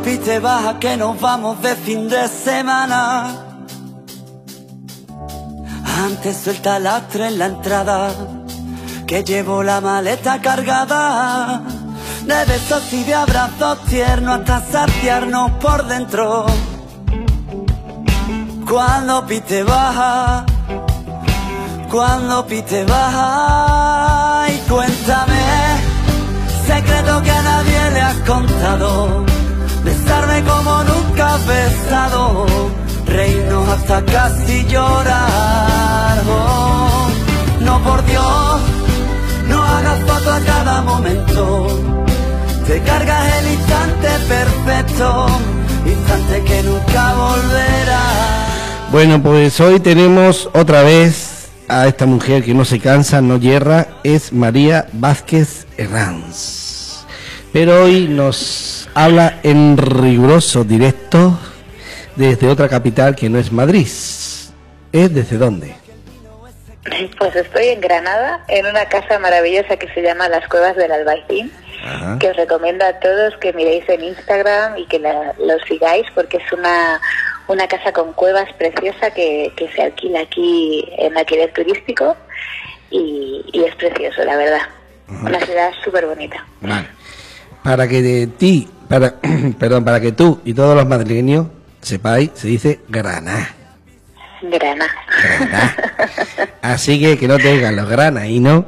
Cuando pite baja que nos vamos de fin de semana. Antes suelta lastre en la entrada, que llevo la maleta cargada. De besos y de abrazos tiernos hasta saciarnos por dentro. Cuando pite baja, cuando pite baja y cuéntame secreto que a nadie le has contado. Besarme como nunca has besado, hasta casi llorar. Oh, no por Dios, no hagas foto a cada momento. Te cargas el instante perfecto, instante que nunca volverá. Bueno, pues hoy tenemos otra vez a esta mujer que no se cansa, no hierra, es María Vázquez Herranz. Pero hoy nos habla en riguroso directo desde otra capital que no es Madrid. ¿Es desde dónde? Pues estoy en Granada, en una casa maravillosa que se llama Las Cuevas del Albaicín, Ajá. que os recomiendo a todos que miréis en Instagram y que la- lo sigáis porque es una, una casa con cuevas preciosa que, que se alquila aquí en alquiler turístico y, y es precioso, la verdad. Una ciudad súper bonita. Vale. Para que de ti, para, perdón, para que tú y todos los madrileños sepáis, se dice Granada. Granada. Granada. Así que que no te digan los granadinos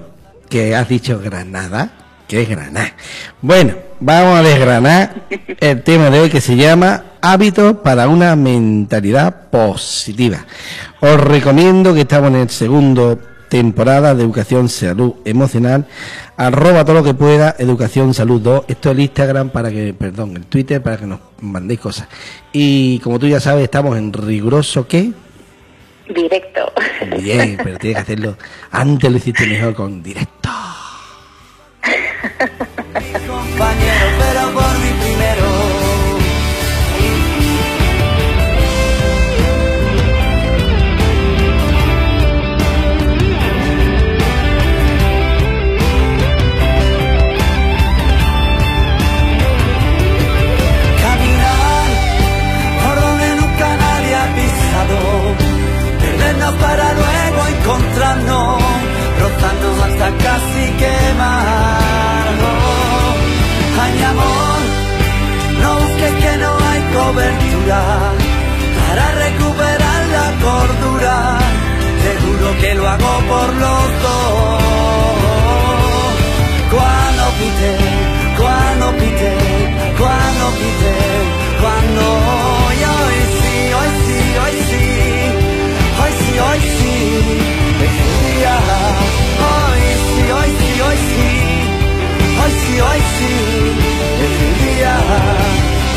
que has dicho Granada, que es Granada. Bueno, vamos a desgranar el tema de hoy que se llama hábitos para una mentalidad positiva. Os recomiendo que estamos en el segundo temporada de Educación Salud Emocional. Arroba todo lo que pueda, Educación Salud 2. Esto es el Instagram para que, perdón, el Twitter para que nos mandéis cosas. Y como tú ya sabes, estamos en riguroso ¿qué? Directo. Bien, pero tienes que hacerlo. Antes lo hiciste mejor con directo.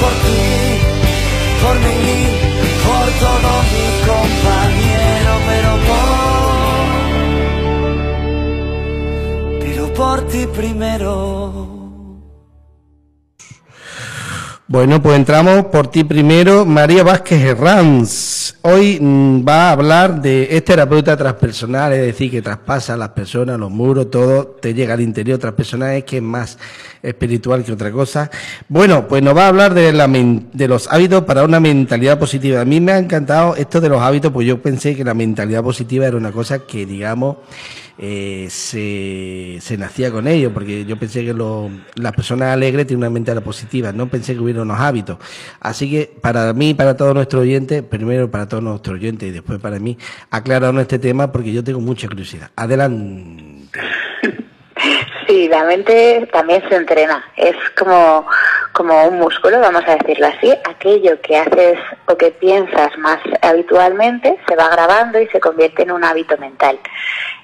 Por ti, por mí, por todos mis compañeros, pero por pero por ti primero. Bueno, pues entramos por ti primero, María Vázquez Herranz. Hoy mm, va a hablar de es terapeuta transpersonal, es decir, que traspasa las personas, los muros, todo, te llega al interior transpersonal, es que es más espiritual que otra cosa. Bueno, pues nos va a hablar de, la de los hábitos para una mentalidad positiva. A mí me ha encantado esto de los hábitos, pues yo pensé que la mentalidad positiva era una cosa que, digamos, eh, se, se nacía con ello, porque yo pensé que lo- las personas alegres tienen una mentalidad positiva, no pensé que hubiera unos hábitos. Así que para mí, para todos nuestros oyentes, primero para todos nuestros oyentes y después para mí, aclararnos este tema porque yo tengo mucha curiosidad. Adelante. Sí, la mente también se entrena. Es como, como un músculo, vamos a decirlo así. Aquello que haces o que piensas más habitualmente se va grabando y se convierte en un hábito mental.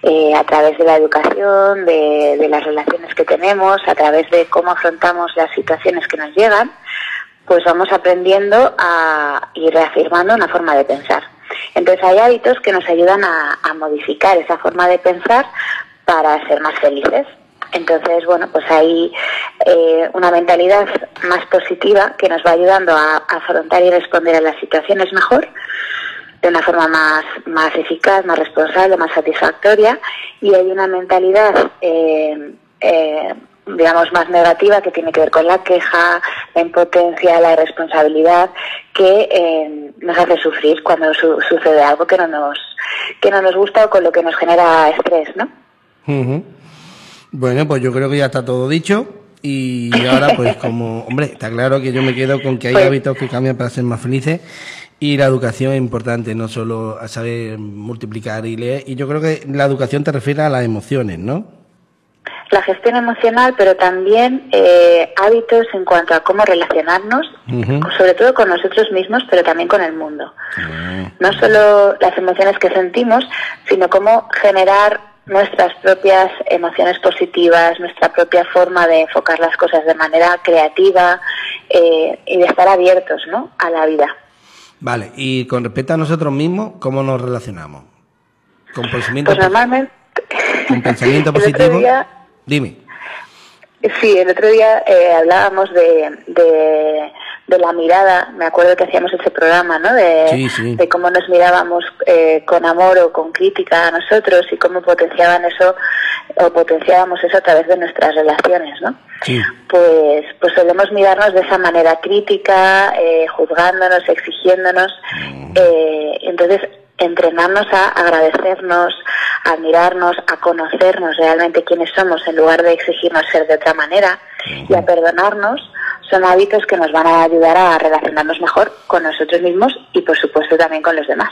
Eh, a través de la educación, de, de las relaciones que tenemos, a través de cómo afrontamos las situaciones que nos llegan, pues vamos aprendiendo a ir reafirmando una forma de pensar. Entonces hay hábitos que nos ayudan a, a modificar esa forma de pensar para ser más felices. Entonces, bueno, pues hay eh, una mentalidad más positiva que nos va ayudando a, afrontar y responder a las situaciones mejor, de una forma más, más eficaz, más responsable, más satisfactoria. Y hay una mentalidad eh, eh, digamos, más negativa, que tiene que ver con la queja, la impotencia, la irresponsabilidad, que eh, nos hace sufrir cuando su sucede algo que no nos que no nos gusta o con lo que nos genera estrés, ¿no? Bueno, pues yo creo que ya está todo dicho. Y ahora, pues como, hombre, está claro que yo me quedo con que hay pues hábitos que cambian para ser más felices y la educación es importante, no solo a saber multiplicar y leer. Y yo creo que la educación te refiere a las emociones, ¿no? La gestión emocional, pero también eh, hábitos en cuanto a cómo relacionarnos, sobre todo con nosotros mismos, pero también con el mundo. No solo las emociones que sentimos, sino cómo generar nuestras propias emociones positivas, nuestra propia forma de enfocar las cosas de manera creativa eh, y de estar abiertos ¿no? a la vida. Vale, y con respecto a nosotros mismos, ¿cómo nos relacionamos? ¿Con pensamiento, pues normalmente, ¿con pensamiento positivo? Dime. Sí, el otro día eh, hablábamos de, de, la mirada, me acuerdo que hacíamos ese programa, ¿no? De, de cómo nos mirábamos eh, con amor o con crítica a nosotros y cómo potenciaban eso o potenciábamos eso a través de nuestras relaciones, ¿no? Sí. Pues, pues solemos mirarnos de esa manera crítica, eh, juzgándonos, exigiéndonos. Mm. entonces, entrenarnos a agradecernos, a mirarnos, a conocernos realmente quiénes somos en lugar de exigirnos ser de otra manera y a perdonarnos, son hábitos que nos van a ayudar a relacionarnos mejor con nosotros mismos y por supuesto también con los demás.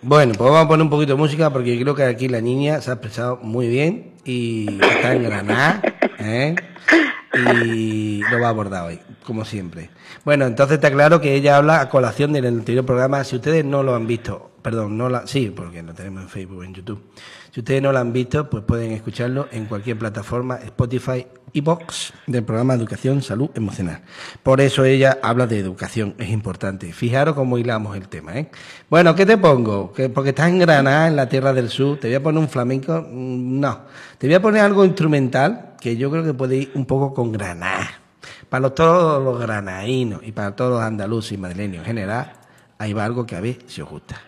Bueno, pues vamos a poner un poquito de música porque creo que aquí la niña se ha expresado muy bien y está en Granada. ¿eh? y lo va a abordar hoy, como siempre. Bueno, entonces está claro que ella habla a colación del anterior programa. Si ustedes no lo han visto, perdón, no la, sí, porque lo tenemos en Facebook, en YouTube. Si ustedes no lo han visto, pues pueden escucharlo en cualquier plataforma, Spotify y Box del programa Educación Salud Emocional. Por eso ella habla de educación, es importante. Fijaros cómo hilamos el tema, ¿eh? Bueno, ¿qué te pongo? porque estás en Granada, en la Tierra del Sur, ¿te voy a poner un flamenco? Mm, no, te voy a poner algo instrumental que yo creo que puede ir un poco con Granada. Para todos los granadinos y para todos los andaluces y madrileños en general, va algo que a ver si os gusta.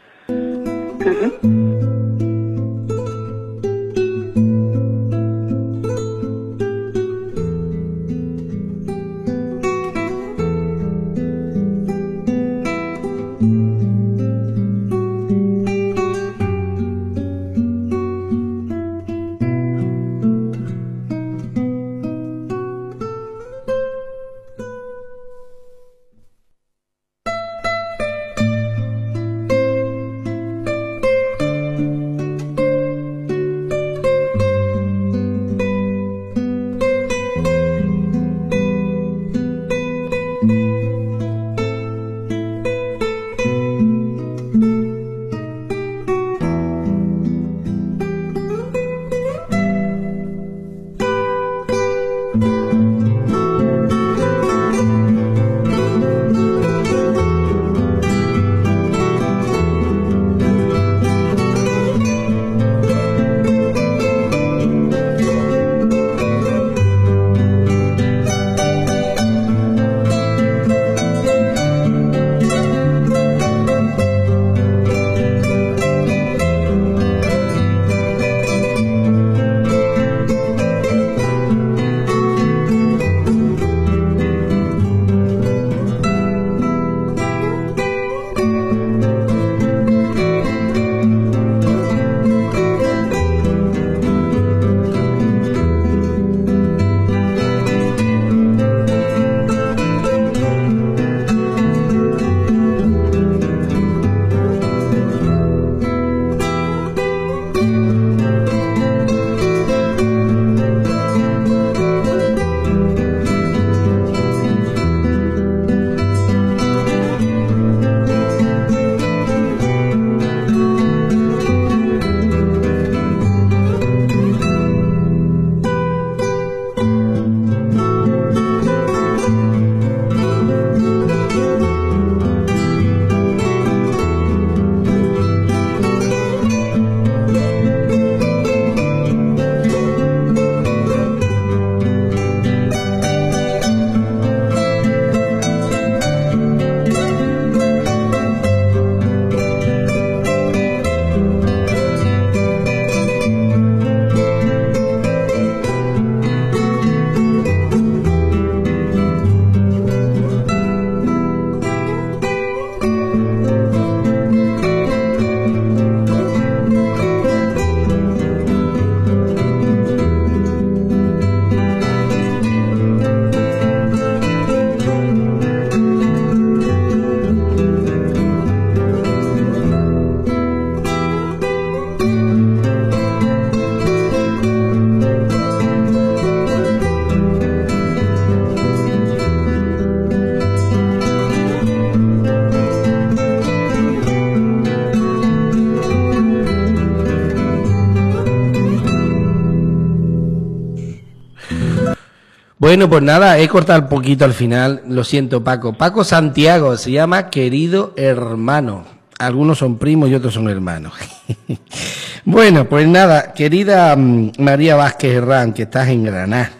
Bueno, pues nada, he cortado un poquito al final, lo siento Paco. Paco Santiago se llama querido hermano. Algunos son primos y otros son hermanos. bueno, pues nada, querida mm, María Vázquez Herrán, que estás en Granada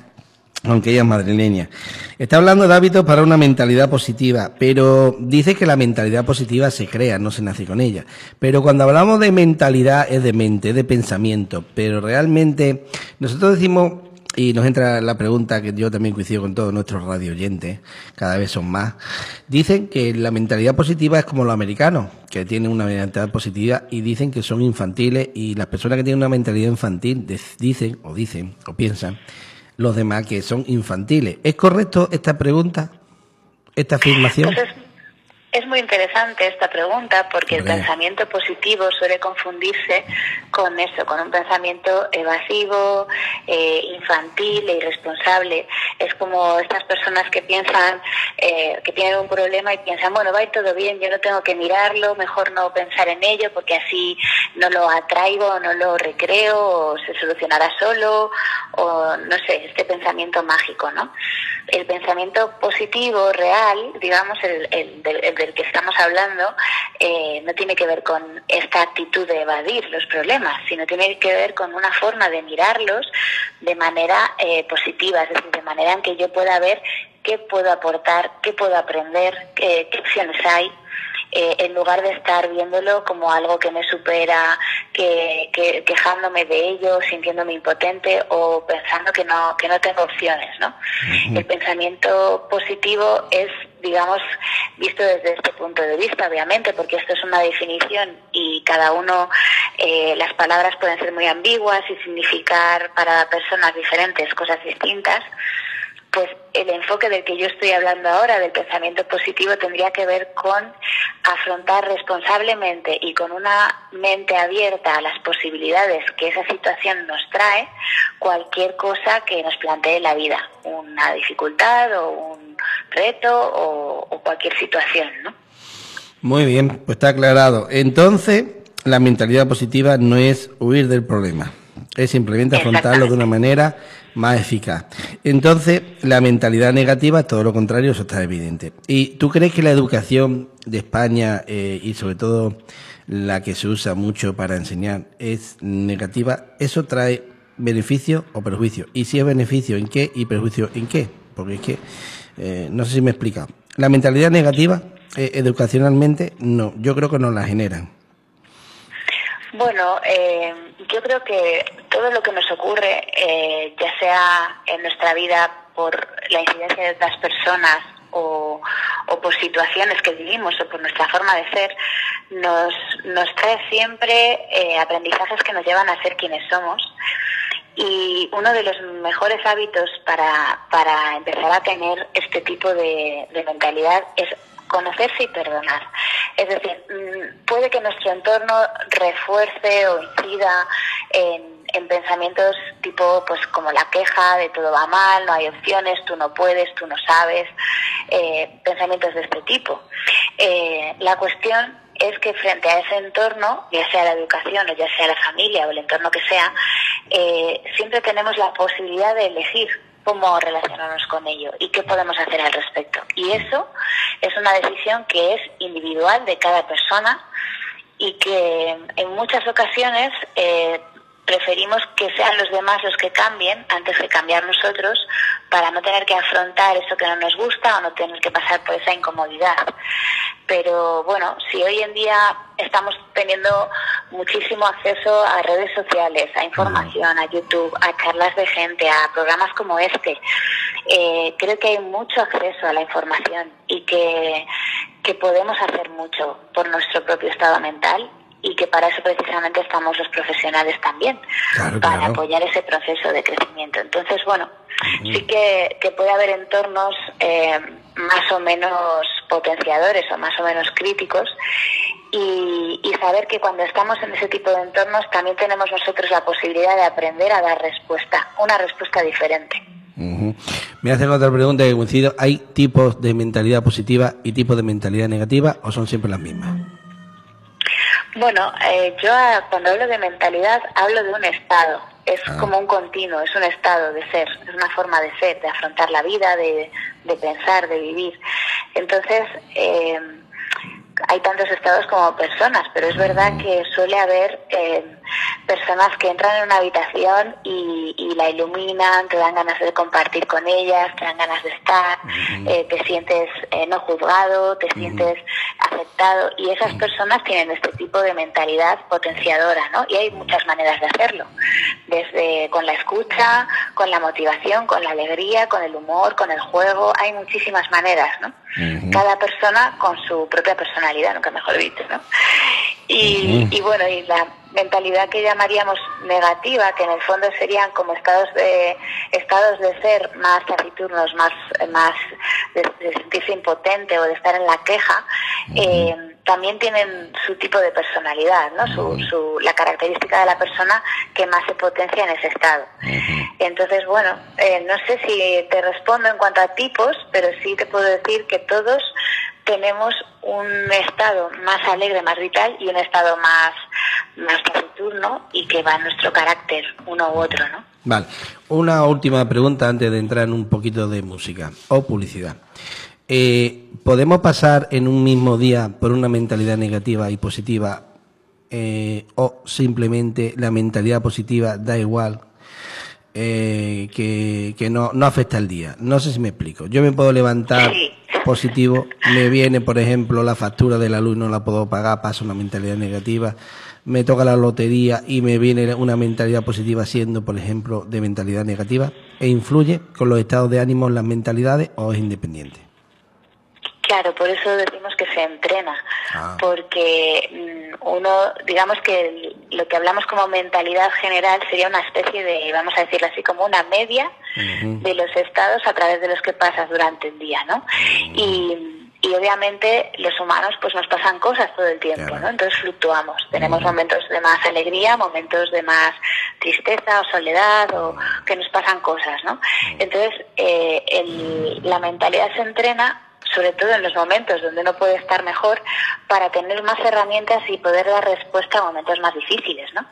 aunque ella es madrileña. Está hablando de hábitos para una mentalidad positiva, pero dice que la mentalidad positiva se crea, no se nace con ella. Pero cuando hablamos de mentalidad es de mente, de pensamiento, pero realmente nosotros decimos, y nos entra la pregunta que yo también coincido con todos nuestros radio oyentes, cada vez son más, dicen que la mentalidad positiva es como los americanos, que tienen una mentalidad positiva y dicen que son infantiles y las personas que tienen una mentalidad infantil dicen o dicen o piensan los demás que son infantiles. ¿Es correcto esta pregunta, esta afirmación? Es muy interesante esta pregunta porque el pensamiento positivo suele confundirse con eso, con un pensamiento evasivo, eh, infantil e irresponsable. Es como estas personas que piensan eh, que tienen un problema y piensan, bueno, va a ir todo bien, yo no tengo que mirarlo, mejor no pensar en ello porque así no lo atraigo, no lo recreo, o se solucionará solo, o no sé, este pensamiento mágico, ¿no? El pensamiento positivo, real, digamos, el, el, el del que estamos hablando eh, no tiene que ver con esta actitud de evadir los problemas, sino tiene que ver con una forma de mirarlos de manera eh, positiva, es decir, de manera en que yo pueda ver qué puedo aportar, qué puedo aprender, qué, qué opciones hay eh, en lugar de estar viéndolo como algo que me supera, que, quejándome de ello, sintiéndome impotente o pensando que no, que no tengo opciones, ¿no? El pensamiento positivo es digamos, visto desde este punto de vista, obviamente, porque esto es una definición y cada uno, eh, las palabras pueden ser muy ambiguas y significar para personas diferentes cosas distintas pues el enfoque del que yo estoy hablando ahora, del pensamiento positivo, tendría que ver con afrontar responsablemente y con una mente abierta a las posibilidades que esa situación nos trae cualquier cosa que nos plantee la vida, una dificultad o un reto o, cualquier situación, ¿no? Muy bien, pues está aclarado. Entonces, la mentalidad positiva no es huir del problema, es simplemente afrontarlo de una manera más eficaz. Entonces, la mentalidad negativa, todo lo contrario, eso está evidente. ¿Y tú crees que la educación de España eh, y sobre todo la que se usa mucho para enseñar es negativa? ¿Eso trae beneficio o perjuicio? Y si es beneficio, ¿en qué? Y perjuicio, ¿en qué? Porque es que, eh, no sé si me he explicado. La mentalidad negativa, eh, educacionalmente, no, yo creo que no la generan. Bueno, eh, yo creo que todo lo que nos ocurre, eh, ya sea en nuestra vida por la incidencia de otras personas o, por situaciones que vivimos o por nuestra forma de ser, nos, nos trae siempre eh, aprendizajes que nos llevan a ser quienes somos. Y uno de los mejores hábitos para, para empezar a tener este tipo de, mentalidad es conocerse y perdonar. Es decir, mm, puede que nuestro entorno refuerce o incida en, pensamientos tipo, pues como la queja de todo va mal, no hay opciones, tú no puedes, tú no sabes, eh, pensamientos de este tipo. Eh, la cuestión es que frente a ese entorno, ya sea la educación o ya sea la familia o el entorno que sea, eh, siempre tenemos la posibilidad de elegir cómo relacionarnos con ello y qué podemos hacer al respecto. Y eso es una decisión que es individual de cada persona y que en muchas ocasiones preferimos que sean los demás los que cambien antes de cambiar nosotros para no tener que afrontar eso que no nos gusta o no tener que pasar por esa incomodidad. Pero bueno, si hoy en día estamos teniendo muchísimo acceso a redes sociales, a información, a YouTube, a charlas de gente, a programas como este, eh, creo que hay mucho acceso a la información y que, que podemos hacer mucho por nuestro propio estado mental y que para eso precisamente estamos los profesionales también, para apoyar ese proceso de crecimiento. Entonces, bueno, sí que, que, puede haber entornos eh, más o menos potenciadores o más o menos críticos y, y, saber que cuando estamos en ese tipo de entornos también tenemos nosotros la posibilidad de aprender a dar respuesta, una respuesta diferente. Me hacen otra pregunta que coincido. ¿Hay tipos de mentalidad positiva y tipos de mentalidad negativa o son siempre las mismas? Bueno, eh, yo cuando hablo de mentalidad hablo de un estado. es Ah. como un continuo, es un estado de ser, es una forma de ser, de afrontar la vida, de, de pensar, de vivir. Entonces, eh, hay tantos estados como personas, pero es verdad que suele haber eh, personas que entran en una habitación y, y la iluminan, te dan ganas de compartir con ellas, te dan ganas de estar, eh, te sientes eh, no juzgado, te sientes aceptado. Y esas personas tienen este tipo de mentalidad potenciadora, ¿no? Y hay muchas maneras de hacerlo, desde con la escucha, con la motivación, con la alegría, con el humor, con el juego, hay muchísimas maneras, ¿no? Cada persona con su propia personalidad, nunca mejor dicho, ¿no? Y, y bueno, y la mentalidad que llamaríamos negativa, que en el fondo serían como estados de estados de ser más taciturnos, más más de, de sentirse impotente o de estar en la queja, eh, también tienen su tipo de personalidad, ¿no? Su, su, la característica de la persona que más se potencia en ese estado. Entonces, bueno, eh, no sé si te respondo en cuanto a tipos, pero sí te puedo decir que todos tenemos un estado más alegre, más vital y un estado más, más taciturno y que va en nuestro carácter, uno u otro, ¿no? Vale. Una última pregunta antes de entrar en un poquito de música o publicidad. Eh, ¿Podemos pasar en un mismo día por una mentalidad negativa y positiva eh, o simplemente la mentalidad positiva da igual eh, que, que no, no afecta el día? No sé si me explico. Yo me puedo levantar Sí. positivo, me viene, por ejemplo, la factura de la luz, no la puedo pagar, paso una mentalidad negativa, me toca la lotería y me viene una mentalidad positiva siendo, por ejemplo, de mentalidad negativa, e influye con los estados de ánimo en las mentalidades o es independiente. Claro, por eso decimos que se entrena, Ah. porque mm, uno, digamos que lo que hablamos como mentalidad general sería una especie de, vamos a decirlo así, como una media de los estados a través de los que pasas durante el día, ¿no? Y, y obviamente los humanos pues nos pasan cosas todo el tiempo. ¿no? Entonces fluctuamos, tenemos momentos de más alegría, momentos de más tristeza o soledad o que nos pasan cosas, ¿no? Entonces eh, el- la mentalidad se entrena sobre todo en los momentos donde uno puede estar mejor para tener más herramientas y poder dar respuesta a momentos más difíciles, ¿no?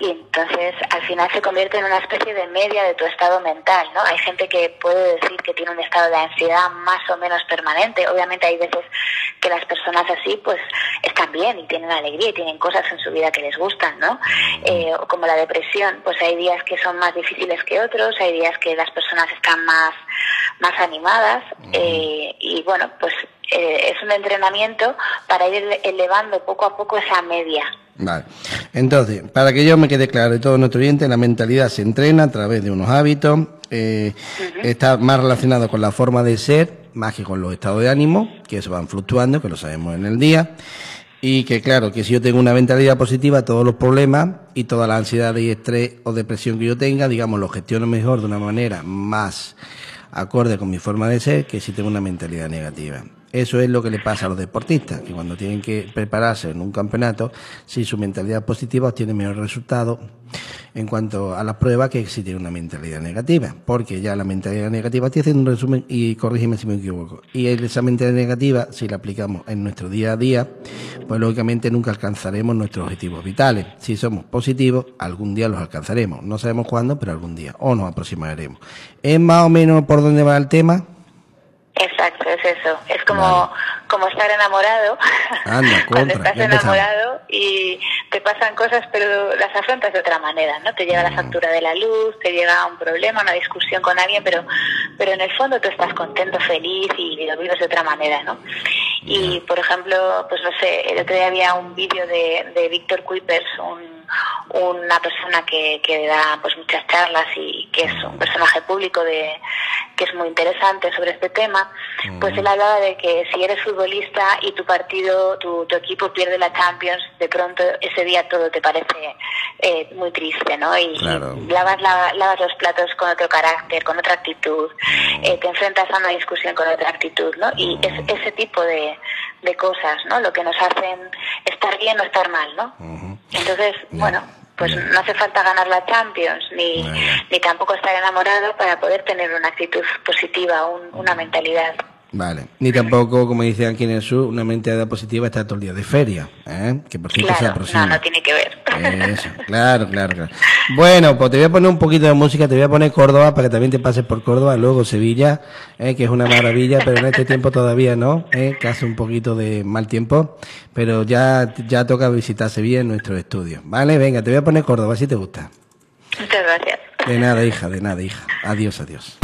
Y entonces al final se convierte en una especie de media de tu estado mental, ¿no? Hay gente que puede decir que tiene un estado de ansiedad más o menos permanente. Obviamente hay veces que las personas así pues están bien y tienen alegría y tienen cosas en su vida que les gustan, ¿no? Eh, o como la depresión, pues hay días que son más difíciles que otros, hay días que las personas están más, más animadas eh, y bueno, pues eh, es un entrenamiento para ir ele- elevando poco a poco esa media. Vale. Entonces, para que yo me quede claro y todo nuestro oyente, la mentalidad se entrena a través de unos hábitos, eh, está más relacionado con la forma de ser, más que con los estados de ánimo, que eso van fluctuando, que lo sabemos en el día, y que claro, que si yo tengo una mentalidad positiva, todos los problemas y toda la ansiedad y estrés o depresión que yo tenga, digamos, lo gestiono mejor de una manera más acorde con mi forma de ser que si tengo una mentalidad negativa. Eso es lo que le pasa a los deportistas, que cuando tienen que prepararse en un campeonato, si su mentalidad positiva obtienen mejor resultado en cuanto a las pruebas que si una mentalidad negativa, porque ya la mentalidad negativa, estoy haciendo un resumen y corrígeme si me equivoco, y esa mentalidad negativa, si la aplicamos en nuestro día a día, pues lógicamente nunca alcanzaremos nuestros objetivos vitales. Si somos positivos, algún día los alcanzaremos, no sabemos cuándo, pero algún día, o nos aproximaremos. ¿Es más o menos por dónde va el tema? Eso. Es como, como estar enamorado. Anda, Cuando estás enamorado y te pasan cosas, pero las afrontas de otra manera, ¿no? Te llega Mm. la factura de la luz, te llega un problema, una discusión con alguien, pero, pero en el fondo tú estás contento, feliz y lo vives de otra manera, ¿no? Y, por ejemplo, pues no sé, el otro día había un vídeo de, de Víctor Kuipers, un, una persona que, que da pues muchas charlas y que es un personaje público de que es muy interesante sobre este tema, pues él hablaba de que si eres futbolista y tu partido, tu, tu equipo pierde la Champions, de pronto ese día todo te parece eh, muy triste, ¿no? Y, Claro. lavas, la- lavas los platos con otro carácter, con otra actitud, eh, te enfrentas a una discusión con otra actitud, ¿no? Y es, ese tipo de, de cosas, ¿no? Lo que nos hacen estar bien o estar mal, ¿no? Entonces, bueno, pues no hace falta ganar la Champions, ni, ni tampoco estar enamorado para poder tener una actitud positiva, un- una mentalidad. Vale. Ni tampoco, como dicen aquí en el sur, una mentalidad positiva está todo el día de feria, ¿eh? que por cierto se Claro, aproxima. no, no tiene que ver. Eso, claro, claro, claro. Bueno, pues te voy a poner un poquito de música, te voy a poner Córdoba para que también te pases por Córdoba, luego Sevilla, eh, que es una maravilla, pero en este tiempo todavía no, eh, que hace un poquito de mal tiempo, pero ya, ya toca visitar Sevilla en nuestro estudio. Vale, venga, te voy a poner Córdoba, si te gusta. Muchas gracias. De nada, hija, de nada, hija. Adiós, adiós.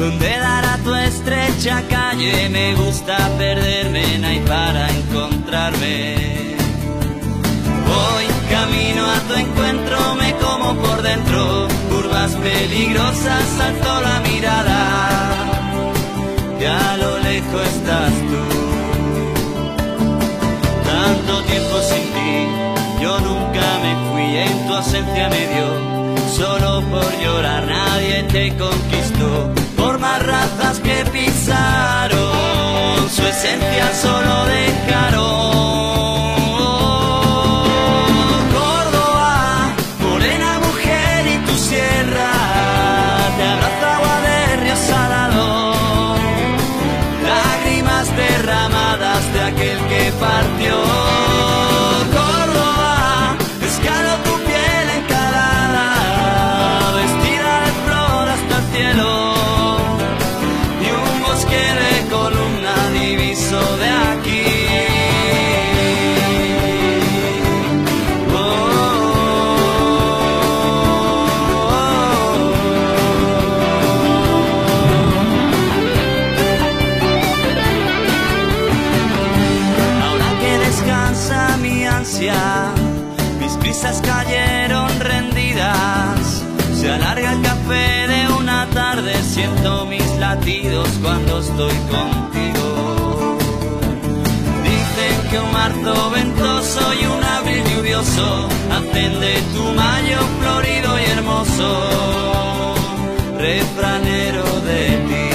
Donde dará tu estrecha calle, me gusta perderme, no hay para encontrarme. Voy camino a tu encuentro, me como por dentro, curvas peligrosas, salto la mirada. Y a lo lejos estás tú. Tanto tiempo sin ti, yo nunca me fui, en tu ausencia me dio. Solo por llorar nadie te conquistó, por más razas que pisaron, su esencia solo dejaron. Estoy contigo. Dicen que un marzo ventoso y un abril lluvioso hacen tu mayo florido y hermoso, refranero de ti.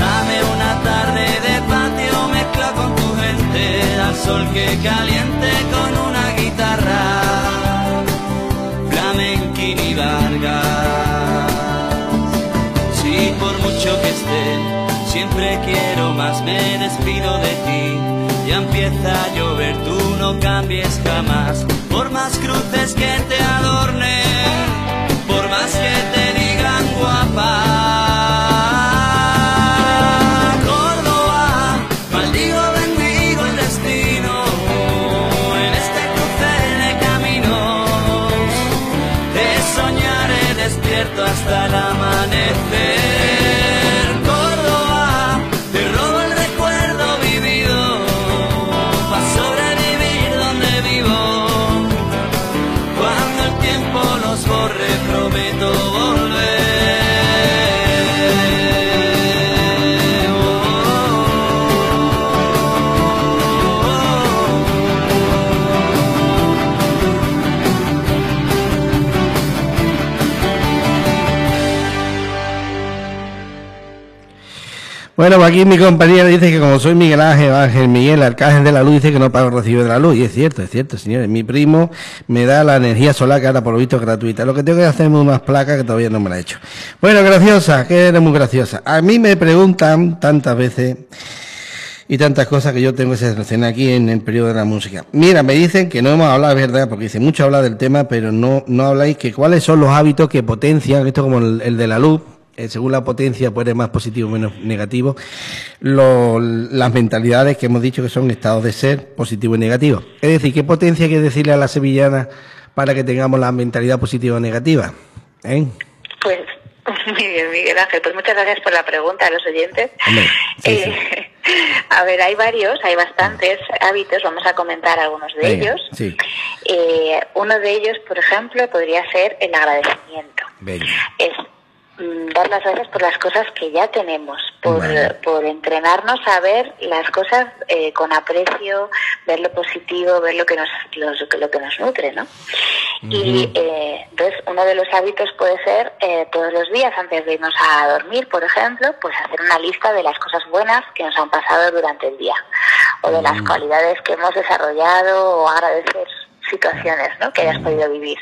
Dame una tarde de patio mezcla con tu gente, al sol que caliente con una guitarra, flamenquín y Vargas. Siempre quiero más, me despido de ti. Ya empieza a llover, tú no cambies jamás, por más cruces que te adornen, por más que te Bueno, pues aquí mi compañera dice que como soy Miguel Ángel, Ángel Miguel, Arcángel de la Luz, dice que no pago el recibo de la luz. Y es cierto, es cierto, señores. Mi primo me da la energía solar que ahora por lo visto es gratuita. Lo que tengo que hacer es unas placas que todavía no me la he hecho. Bueno, graciosa, que eres muy graciosa. A mí me preguntan tantas veces y tantas cosas que yo tengo que seleccionar aquí en el periodo de la música. Mira, me dicen que no hemos hablado, verdad, porque dice mucho hablar del tema, pero no, no habláis que cuáles son los hábitos que potencian, esto como el de la luz, eh, según la potencia puede ser más positivo o menos negativo, lo- las mentalidades que hemos dicho que son estados de ser positivo y negativo. Es decir, ¿qué potencia hay que decirle a la sevillana para que tengamos la mentalidad positiva o negativa? ¿Eh? Pues muy bien, Miguel Ángel. Pues muchas gracias por la pregunta a los oyentes. Hombre, sí, sí. Eh, A ver, hay varios, hay bastantes hábitos. Vamos a comentar algunos de Venga, ellos. Sí, Eh, uno de ellos, por ejemplo, podría ser el agradecimiento. venga. Es dar las gracias por las cosas que ya tenemos, por, entrenarnos a ver las cosas eh, con aprecio, ver lo positivo, ver lo que nos los- lo que nos nutre, ¿no? Y eh, entonces uno de los hábitos puede ser eh, todos los días antes de irnos a dormir, por ejemplo, pues hacer una lista de las cosas buenas que nos han pasado durante el día o de las cualidades que hemos desarrollado o agradecer situaciones ¿no? que hayas podido vivir.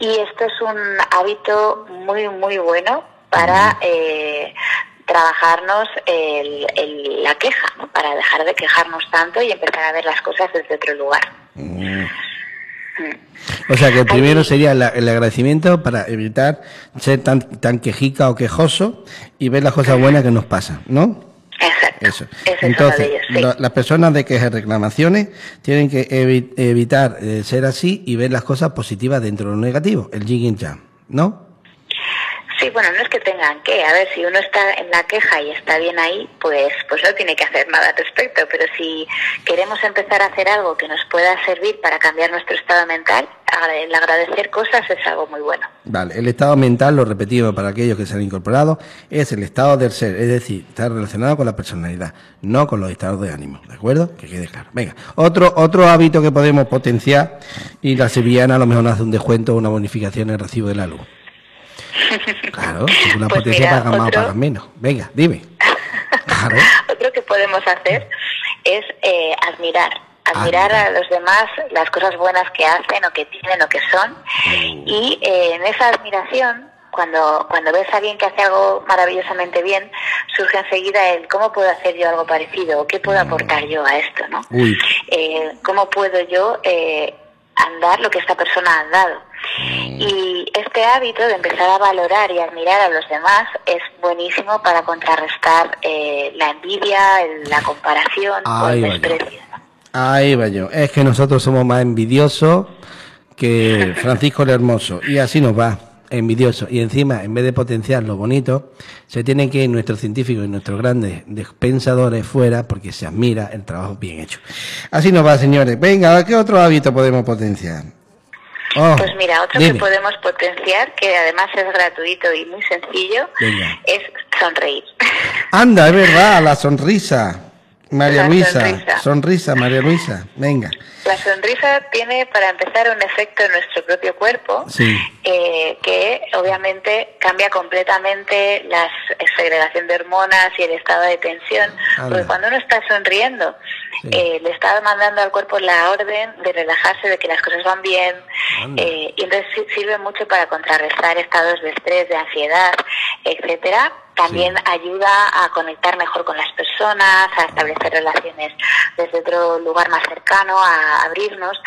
Y esto es un hábito muy, muy bueno para eh, trabajarnos el, el- la queja, ¿no? para dejar de quejarnos tanto y empezar a ver las cosas desde otro lugar. O sea que el primero sería la- el agradecimiento para evitar ser tan, tan quejica o quejoso y ver las cosas buenas que nos pasan, ¿no? Exacto. Eso. Ese Entonces, uno de ellos, sí. la- las personas de quejas y reclamaciones tienen que evi- evitar eh, ser así y ver las cosas positivas dentro de lo negativo, el yin y yang, ¿no? Sí, bueno, no es que tengan que. A ver, si uno está en la queja y está bien ahí, pues, pues no tiene que hacer nada al respecto. Pero si queremos empezar a hacer algo que nos pueda servir para cambiar nuestro estado mental, el agradecer cosas es algo muy bueno. Vale, el estado mental, lo repetimos para aquellos que se han incorporado, es el estado del ser, es decir, está relacionado con la personalidad, no con los estados de ánimo, ¿de acuerdo? Que quede claro. Venga, otro, otro hábito que podemos potenciar, y la sevillana a lo mejor hace un descuento o una bonificación en el recibo de la luz. Claro, si una Pues potencia mira, paga más pagan menos. Venga, dime. Claro. Otro que podemos hacer es eh, admirar. Admirar a los demás las cosas buenas que hacen o que tienen o que son. Y eh, en esa admiración, cuando, cuando ves a alguien que hace algo maravillosamente bien, surge enseguida el cómo puedo hacer yo algo parecido o qué puedo aportar yo a esto, ¿no? Eh, ¿Cómo puedo yo eh, andar lo que esta persona ha andado? Y este hábito de empezar a valorar y admirar a los demás es buenísimo para contrarrestar eh, la envidia, el- la comparación o Ahí el va yo. desprecio. Ahí va yo. Es que nosotros somos más envidiosos que Francisco el Hermoso. Y así nos va, envidioso. Y encima, en vez de potenciar lo bonito, se tienen que ir nuestros científicos y nuestros grandes de- pensadores fuera porque se admira el trabajo bien hecho. Así nos va, señores. Venga, ¿qué otro hábito podemos potenciar? Oh, Pues mira, otro dime. que podemos potenciar, que además es gratuito y muy sencillo, Venga. es sonreír. Anda, es verdad, la sonrisa. María Luisa, sonrisa. sonrisa, María Luisa. Venga. La sonrisa tiene, para empezar, un efecto en nuestro propio cuerpo Sí. eh, que obviamente cambia completamente la segregación de hormonas y el estado de tensión. Porque cuando uno está sonriendo, Sí. eh, le está mandando al cuerpo la orden de relajarse, de que las cosas van bien. Eh, y entonces sirve mucho para contrarrestar estados de estrés, de ansiedad, etcétera. También Sí. ayuda a conectar mejor con las personas, a establecer relaciones desde otro lugar más cercano, a abrirnos.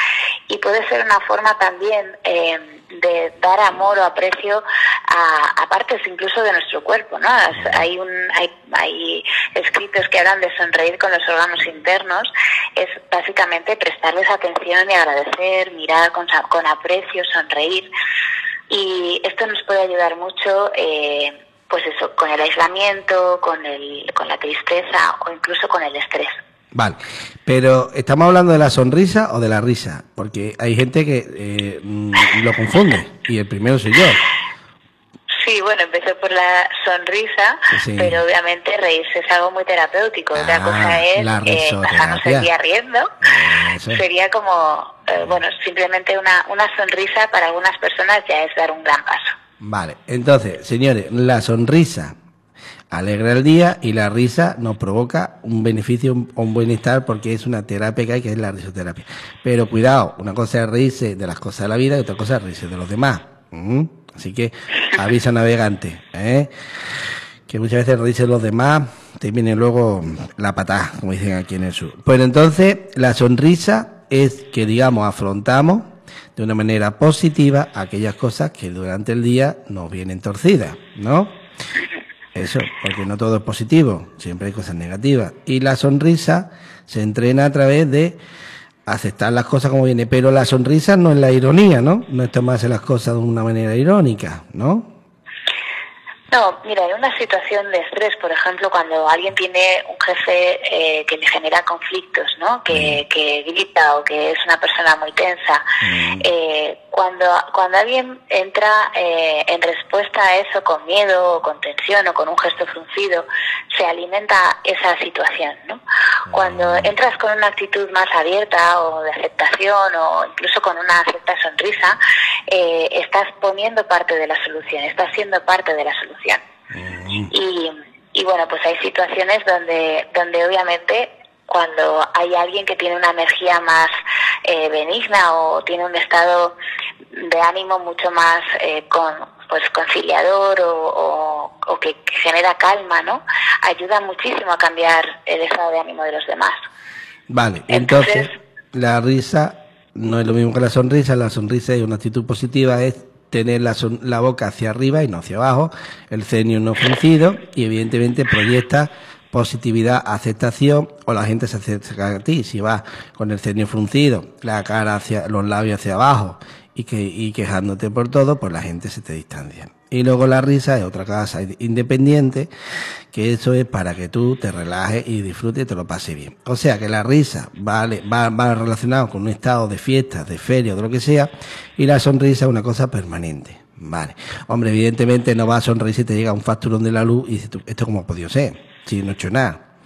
Y puede ser una forma también eh, de dar amor o aprecio a, a partes incluso de nuestro cuerpo. ¿no? Hay, un, hay, hay escritos que hablan de sonreír con los órganos internos. Es básicamente prestarles atención y agradecer, mirar con, con aprecio, sonreír. Y esto nos puede ayudar mucho, eh, pues eso, con el aislamiento, con, el, con la tristeza o incluso con el estrés. Vale, pero ¿estamos hablando de la sonrisa o de la risa? Porque hay gente que eh, mm, lo confunde y el primero soy yo. Sí, bueno, empezó por la sonrisa, Sí. pero obviamente reírse es algo muy terapéutico. Otra Ah, cosa es eh, pasarnos el día riendo. Eso. Sería como, eh, bueno, simplemente una, una sonrisa para algunas personas ya es dar un gran paso. Vale, entonces, señores, la sonrisa alegra el día y la risa nos provoca un beneficio o un bienestar porque es una terapia que hay, que es la risoterapia. Pero cuidado, una cosa es reírse de las cosas de la vida y otra cosa es reírse de los demás. Así que avisa navegante, ¿eh? que muchas veces reírse de los demás te luego la patada, como dicen aquí en el sur. Pues entonces, la sonrisa es que, digamos, afrontamos de una manera positiva aquellas cosas que durante el día nos vienen torcidas, ¿no? Eso, porque no todo es positivo, siempre hay cosas negativas. Y la sonrisa se entrena a través de aceptar las cosas como vienen, pero la sonrisa no es la ironía, ¿no? No es tomarse las cosas de una manera irónica, ¿no? No, mira, en una situación de estrés, por ejemplo, cuando alguien tiene un jefe eh, que le genera conflictos, ¿no? Que, que, grita o que es una persona muy tensa. Eh, cuando, cuando alguien entra eh, en respuesta a eso con miedo o con tensión o con un gesto fruncido, se alimenta esa situación, ¿no? Cuando entras con una actitud más abierta o de aceptación o incluso con una cierta sonrisa, estás poniendo parte de la solución, estás siendo parte de la solución. Y, y bueno, pues hay situaciones donde, donde obviamente cuando hay alguien que tiene una energía más eh, benigna o tiene un estado de ánimo mucho más eh, con, pues conciliador o, o, que, genera calma, ¿no? Ayuda muchísimo a cambiar el estado de ánimo de los demás. Vale, entonces la risa no es lo mismo que la sonrisa, la sonrisa es una actitud positiva, es tener la, boca hacia arriba y no hacia abajo, el ceño no fruncido y evidentemente proyecta positividad, aceptación o la gente se acerca a ti. Si vas con el ceño fruncido, la cara hacia los labios hacia abajo y, que, y quejándote por todo, pues la gente se te distancia. Y luego la risa es otra cosa independiente, que eso es para que tú te relajes y disfrutes y te lo pases bien. O sea que la risa vale, va, va relacionado con un estado de fiesta, de feria o de lo que sea, y la sonrisa es una cosa permanente. Vale. Hombre, evidentemente no va a sonreír si te llega un facturón de la luz y dices tú, ¿esto cómo ha podido ser? Si no he hecho nada.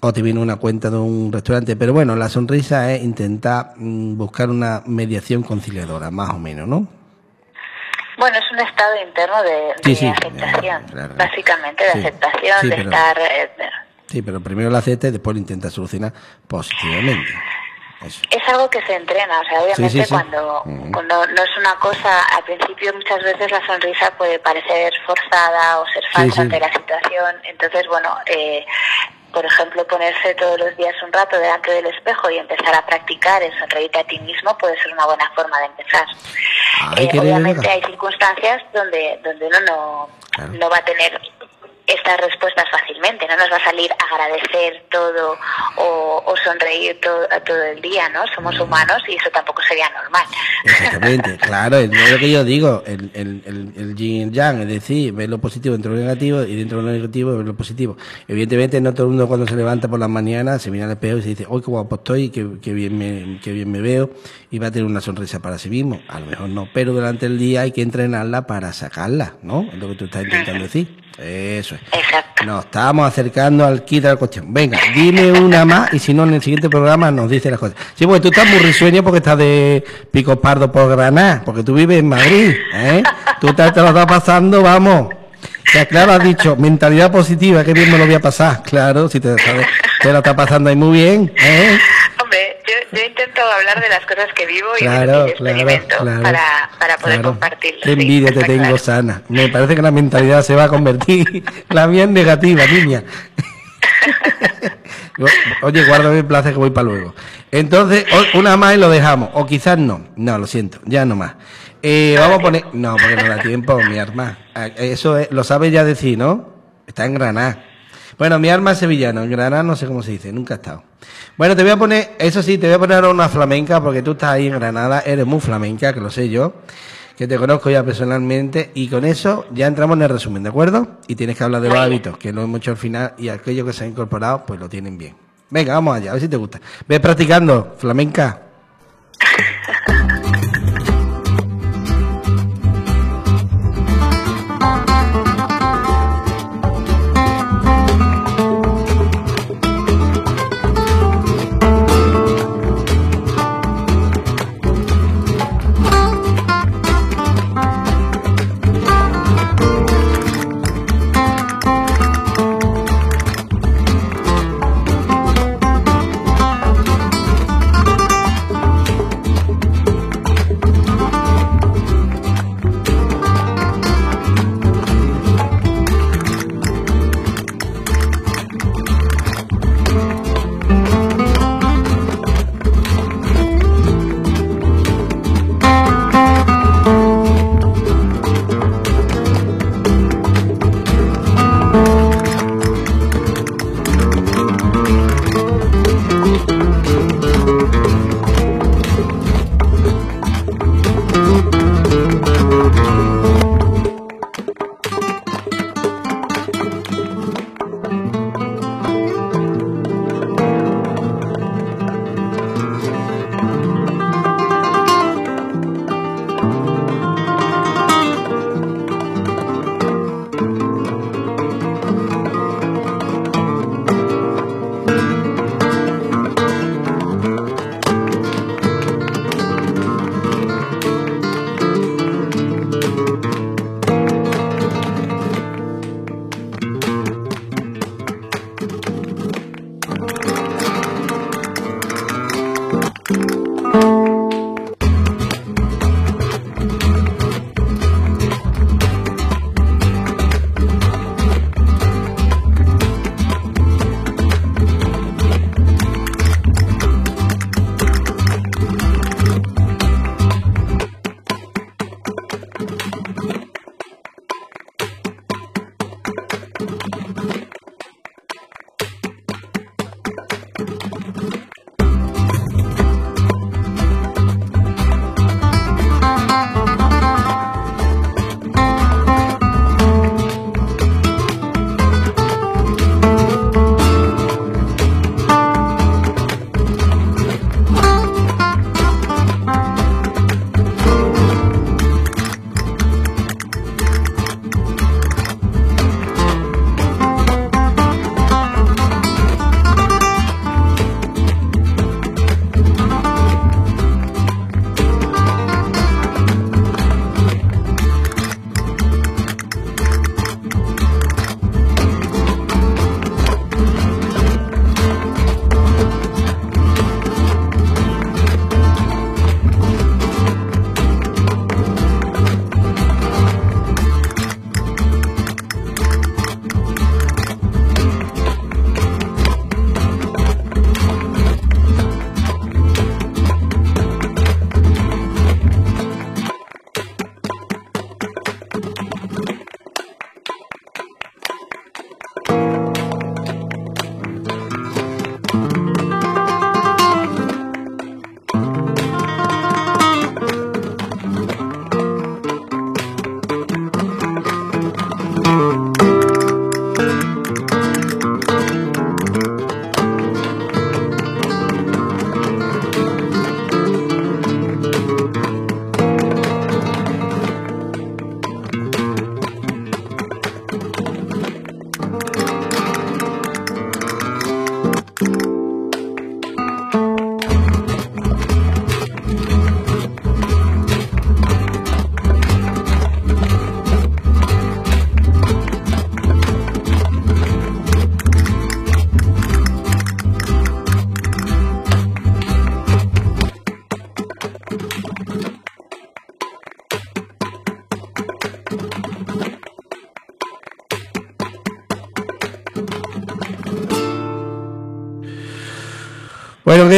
O te viene una cuenta de un restaurante. Pero bueno, la sonrisa es intentar mm, buscar una mediación conciliadora, más o menos, ¿no? Bueno, es un estado interno de, aceptación, básicamente de aceptación, de estar... Eh, sí, pero primero lo acepta y después lo intenta solucionar positivamente. Es algo que se entrena, o sea, obviamente cuando, cuando no es una cosa, al principio muchas veces la sonrisa puede parecer forzada o ser falsa ante la situación, entonces bueno, eh, por ejemplo, ponerse todos los días un rato delante del espejo y empezar a practicar el sonreírte a ti mismo puede ser una buena forma de empezar. Eh, obviamente hay circunstancias donde, donde uno no, no va a tener estas respuestas fácilmente, no nos va a salir agradecer todo o, sonreír todo, todo, el día, ¿no? Somos humanos y eso tampoco sería normal. Exactamente, claro, es lo que yo digo, el, el, el, el yin yang, es decir, ver lo positivo dentro de lo negativo y dentro de lo negativo ver lo positivo. Evidentemente no todo el mundo cuando se levanta por las mañanas se mira al espejo y se dice, hoy qué guapo estoy, qué, qué, bien me, qué bien me veo y va a tener una sonrisa para sí mismo. A lo mejor no, pero durante el día hay que entrenarla para sacarla, ¿no? Es lo que tú estás intentando decir. Eso es. Exacto. Nos estamos acercando al kit de la cuestión. Venga, dime una más y si no, en el siguiente programa nos dice las cosas. Sí, porque tú estás muy risueño porque estás de pico pardo por Granada, porque tú vives en Madrid, ¿eh? Tú te, lo estás pasando, vamos. Sea, claro, has dicho, mentalidad positiva, que bien me lo voy a pasar. Claro, si te, sabes, te lo está pasando ahí muy bien, ¿eh? Yo, intento hablar de las cosas que vivo y claro, que experimento para, para poder compartir. Qué envidia te tengo, Sana. Me parece que la mentalidad se va a convertir la bien negativa, niña. Oye, guárdame el placer que voy para luego. Entonces, una más y lo dejamos. O quizás no. No, lo siento, ya no más. Eh, vamos a poner. No, porque no da tiempo, mi arma. Ah, eso lo sabes ya decir, ¿no? Está en Granada. Bueno, mi arma es sevillano. En Granada no sé cómo se dice, nunca he estado. Bueno, te voy a poner, eso sí, te voy a poner una flamenca porque tú estás ahí en Granada, eres muy flamenca, que lo sé yo, que te conozco ya personalmente, y con eso ya entramos en el resumen, ¿de acuerdo? Y tienes que hablar de los hábitos, que lo hemos hecho al final, y aquellos que se han incorporado, pues lo tienen bien. Venga, vamos allá, a ver si te gusta. Ve practicando, flamenca.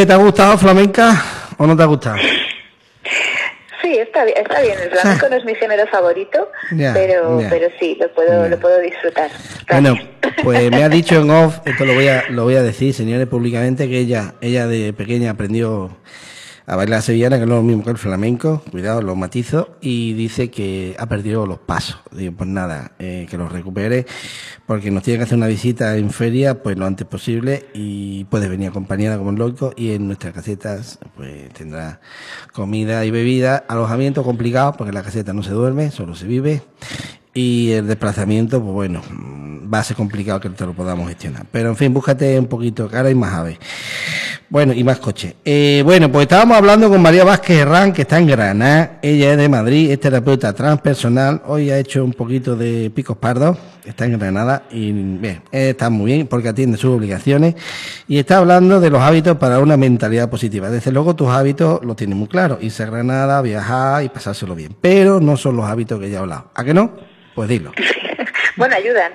Bueno, ¿qué te ha gustado flamenca o no te ha gustado? Sí, está bien, está bien. El flamenco no es mi género favorito, pero, pero sí, lo puedo, lo puedo disfrutar. Bueno, pues me ha dicho en off, esto lo voy a, lo voy a decir, señores, públicamente, que ella, ella de pequeña aprendió a bailar sevillana, que es lo mismo que el flamenco, cuidado, los matizos, y dice que ha perdido los pasos. Digo, pues nada, eh, que los recupere, porque nos tiene que hacer una visita en feria, pues lo antes posible, y puede venir acompañada como es lógico, y en nuestras casetas, pues tendrá comida y bebida, alojamiento complicado, porque en la caseta no se duerme, solo se vive, y el desplazamiento, pues bueno, mm, va a ser complicado que te lo podamos gestionar. Pero en fin, búscate un poquito cara y más aves. Bueno, y más coches. Eh, bueno, pues estábamos hablando con María Vázquez Herrán, que está en Granada. Ella es de Madrid, es terapeuta transpersonal. Hoy ha hecho un poquito de picos pardos. Está en Granada y bien, está muy bien porque atiende sus obligaciones. Y está hablando de los hábitos para una mentalidad positiva. Desde luego tus hábitos los tienes muy claros. Irse a Granada, viajar y pasárselo bien. Pero no son los hábitos que ya he hablado. ¿A que no? Pues dilo. Bueno, ayudan.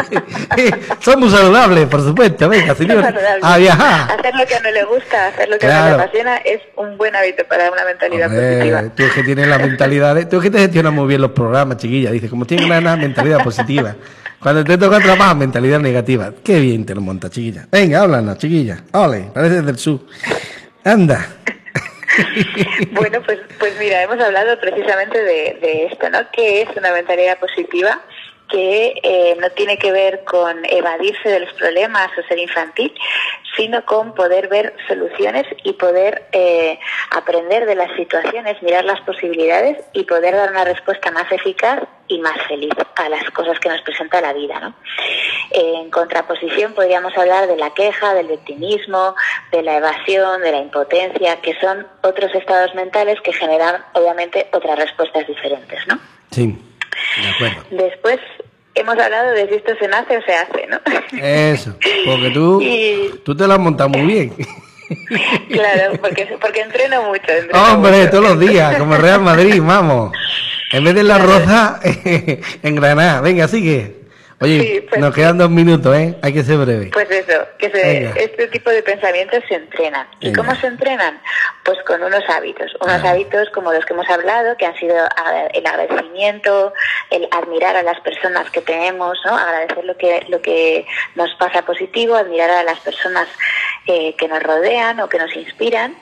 Son muy saludables, por supuesto. Venga, señor. A viajar. Hacer lo que a uno le gusta, hacer lo que a Claro. uno le apasiona es un buen hábito para una mentalidad Hombre, positiva. tú es que tienes la mentalidad, de- tú que te gestionas muy bien los programas, chiquilla. Dice, como tienes una mentalidad positiva. Cuando te toca trabajar, mentalidad negativa. Qué bien te lo monta, chiquilla. Venga, háblanos, chiquilla. Ole, pareces del sur. Anda. Bueno, pues, pues mira, hemos hablado precisamente de, de esto, ¿no? Que es una mentalidad positiva que eh, no tiene que ver con evadirse de los problemas o ser infantil, sino con poder ver soluciones y poder eh, aprender de las situaciones, mirar las posibilidades y poder dar una respuesta más eficaz y más feliz a las cosas que nos presenta la vida, ¿no? En contraposición podríamos hablar de la queja, del victimismo, de la evasión, de la impotencia, que son otros estados mentales que generan obviamente otras respuestas diferentes, ¿no? Sí, de acuerdo. Después hemos hablado de si esto se nace o se hace, ¿no? Eso, porque tú, tú te lo has montado muy bien. Claro, porque, porque entreno mucho. Hombre, todos los días, como Real Madrid, vamos. En vez de la roza, en Granada. Venga, sigue. Oye, pues nos quedan dos minutos, ¿eh? Hay que ser breve. Pues eso, que este tipo de pensamientos se entrenan. ¿Y cómo se entrenan? Pues con unos hábitos. Unos hábitos como los que hemos hablado, que han sido el agradecimiento, el admirar a las personas que tenemos, ¿no? Agradecer lo que, lo que nos pasa positivo, admirar a las personas eh, que nos rodean o que nos inspiran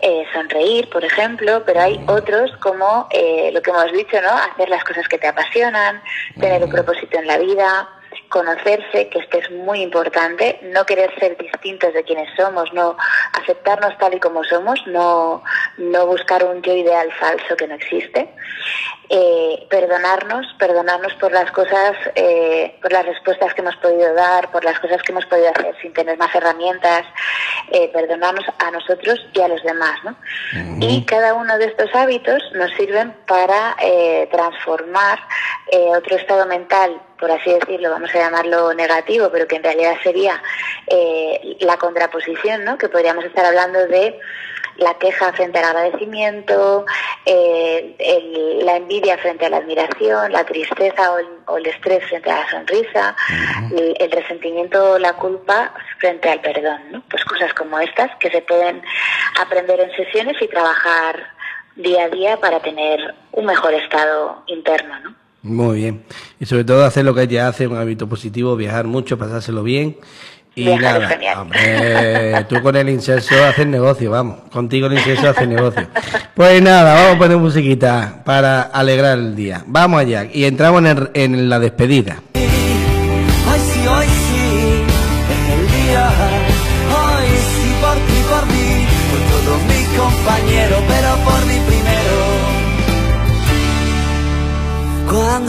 eh, sonreír, por ejemplo, pero hay otros como eh, lo que hemos dicho, ¿no? Hacer las cosas que te apasionan, tener un propósito en la vida, conocerse, que esto es muy importante, no querer ser distintos de quienes somos, no aceptarnos tal y como somos, no, no buscar un yo ideal falso que no existe, eh, perdonarnos, perdonarnos por las cosas, eh, por las respuestas que hemos podido dar, por las cosas que hemos podido hacer sin tener más herramientas, eh, perdonarnos a nosotros y a los demás, ¿no? Y cada uno de estos hábitos nos sirven para transformar otro estado mental por así decirlo, vamos a llamarlo negativo, pero que en realidad sería eh, la contraposición, ¿no? Que podríamos estar hablando de la queja frente al agradecimiento, eh, la envidia frente a la admiración, la tristeza o el, estrés frente a la sonrisa, el, resentimiento o la culpa frente al perdón, ¿no? Pues cosas como estas que se pueden aprender en sesiones y trabajar día a día para tener un mejor estado interno, ¿no? Muy bien. Y sobre todo hacer lo que ella hace, un hábito positivo, viajar mucho, pasárselo bien. Y nada, tú con el inserso haces negocio, vamos. Contigo el inserso hace negocio. Pues nada, vamos a poner musiquita para alegrar el día. Vamos allá. Y entramos en, en la despedida.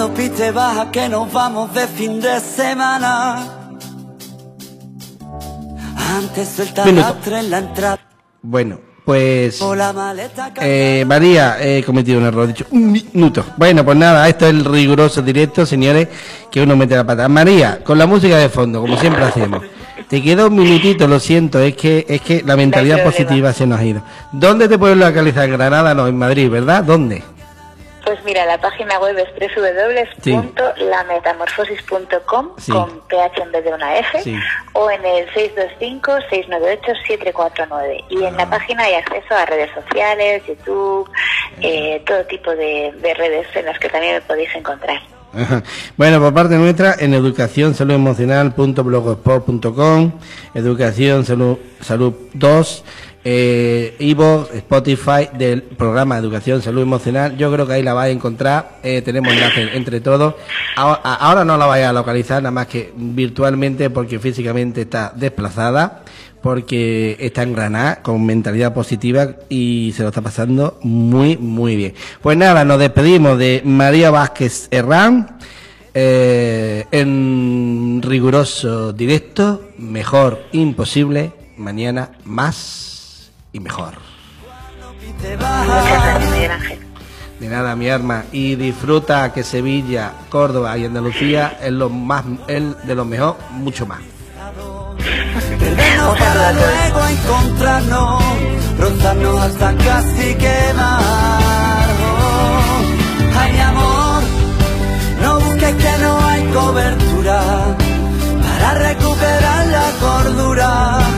Cuando pite baja que nos vamos de fin de semana. Antes suelta en la entrada. Bueno, pues eh, María, he cometido un error, dicho un minuto. Bueno, pues nada, esto es el riguroso directo, señores, que uno mete la pata. María, con la música de fondo, como siempre hacemos. Te queda un minutito, lo siento, es que es que la mentalidad positiva se nos ha ido. ¿Dónde te puedes localizar? En Granada, no, en Madrid, ¿verdad? ¿Dónde? Pues mira, la página web es www.lametamorfosis.com con PH en vez de una F o en el 625-698-749. Y en la ah. página hay acceso a redes sociales, YouTube, eh, todo tipo de, redes en las que también me podéis encontrar. Bueno, por parte nuestra, en educación salud emocional.blogspot.com, educación salud, salud 2, eh, Ivo, Spotify del programa Educación Salud Emocional. Yo creo que ahí la vais a encontrar. Eh, tenemos enlace entre todos. Ahora, no la vais a localizar, nada más que virtualmente, porque físicamente está desplazada, porque está en Granada con mentalidad positiva y se lo está pasando muy, muy bien. Pues nada, nos despedimos de María Vázquez Herrán. Eh, en riguroso directo, mejor imposible, mañana más y mejor. De nada, mi arma. Y disfruta que Sevilla, Córdoba y Andalucía es lo más, el de lo mejor, mucho más. luego encontrarnos, rozarnos hasta casi quemar. Oh, ay, amor, no busques que no hay cobertura para recuperar la cordura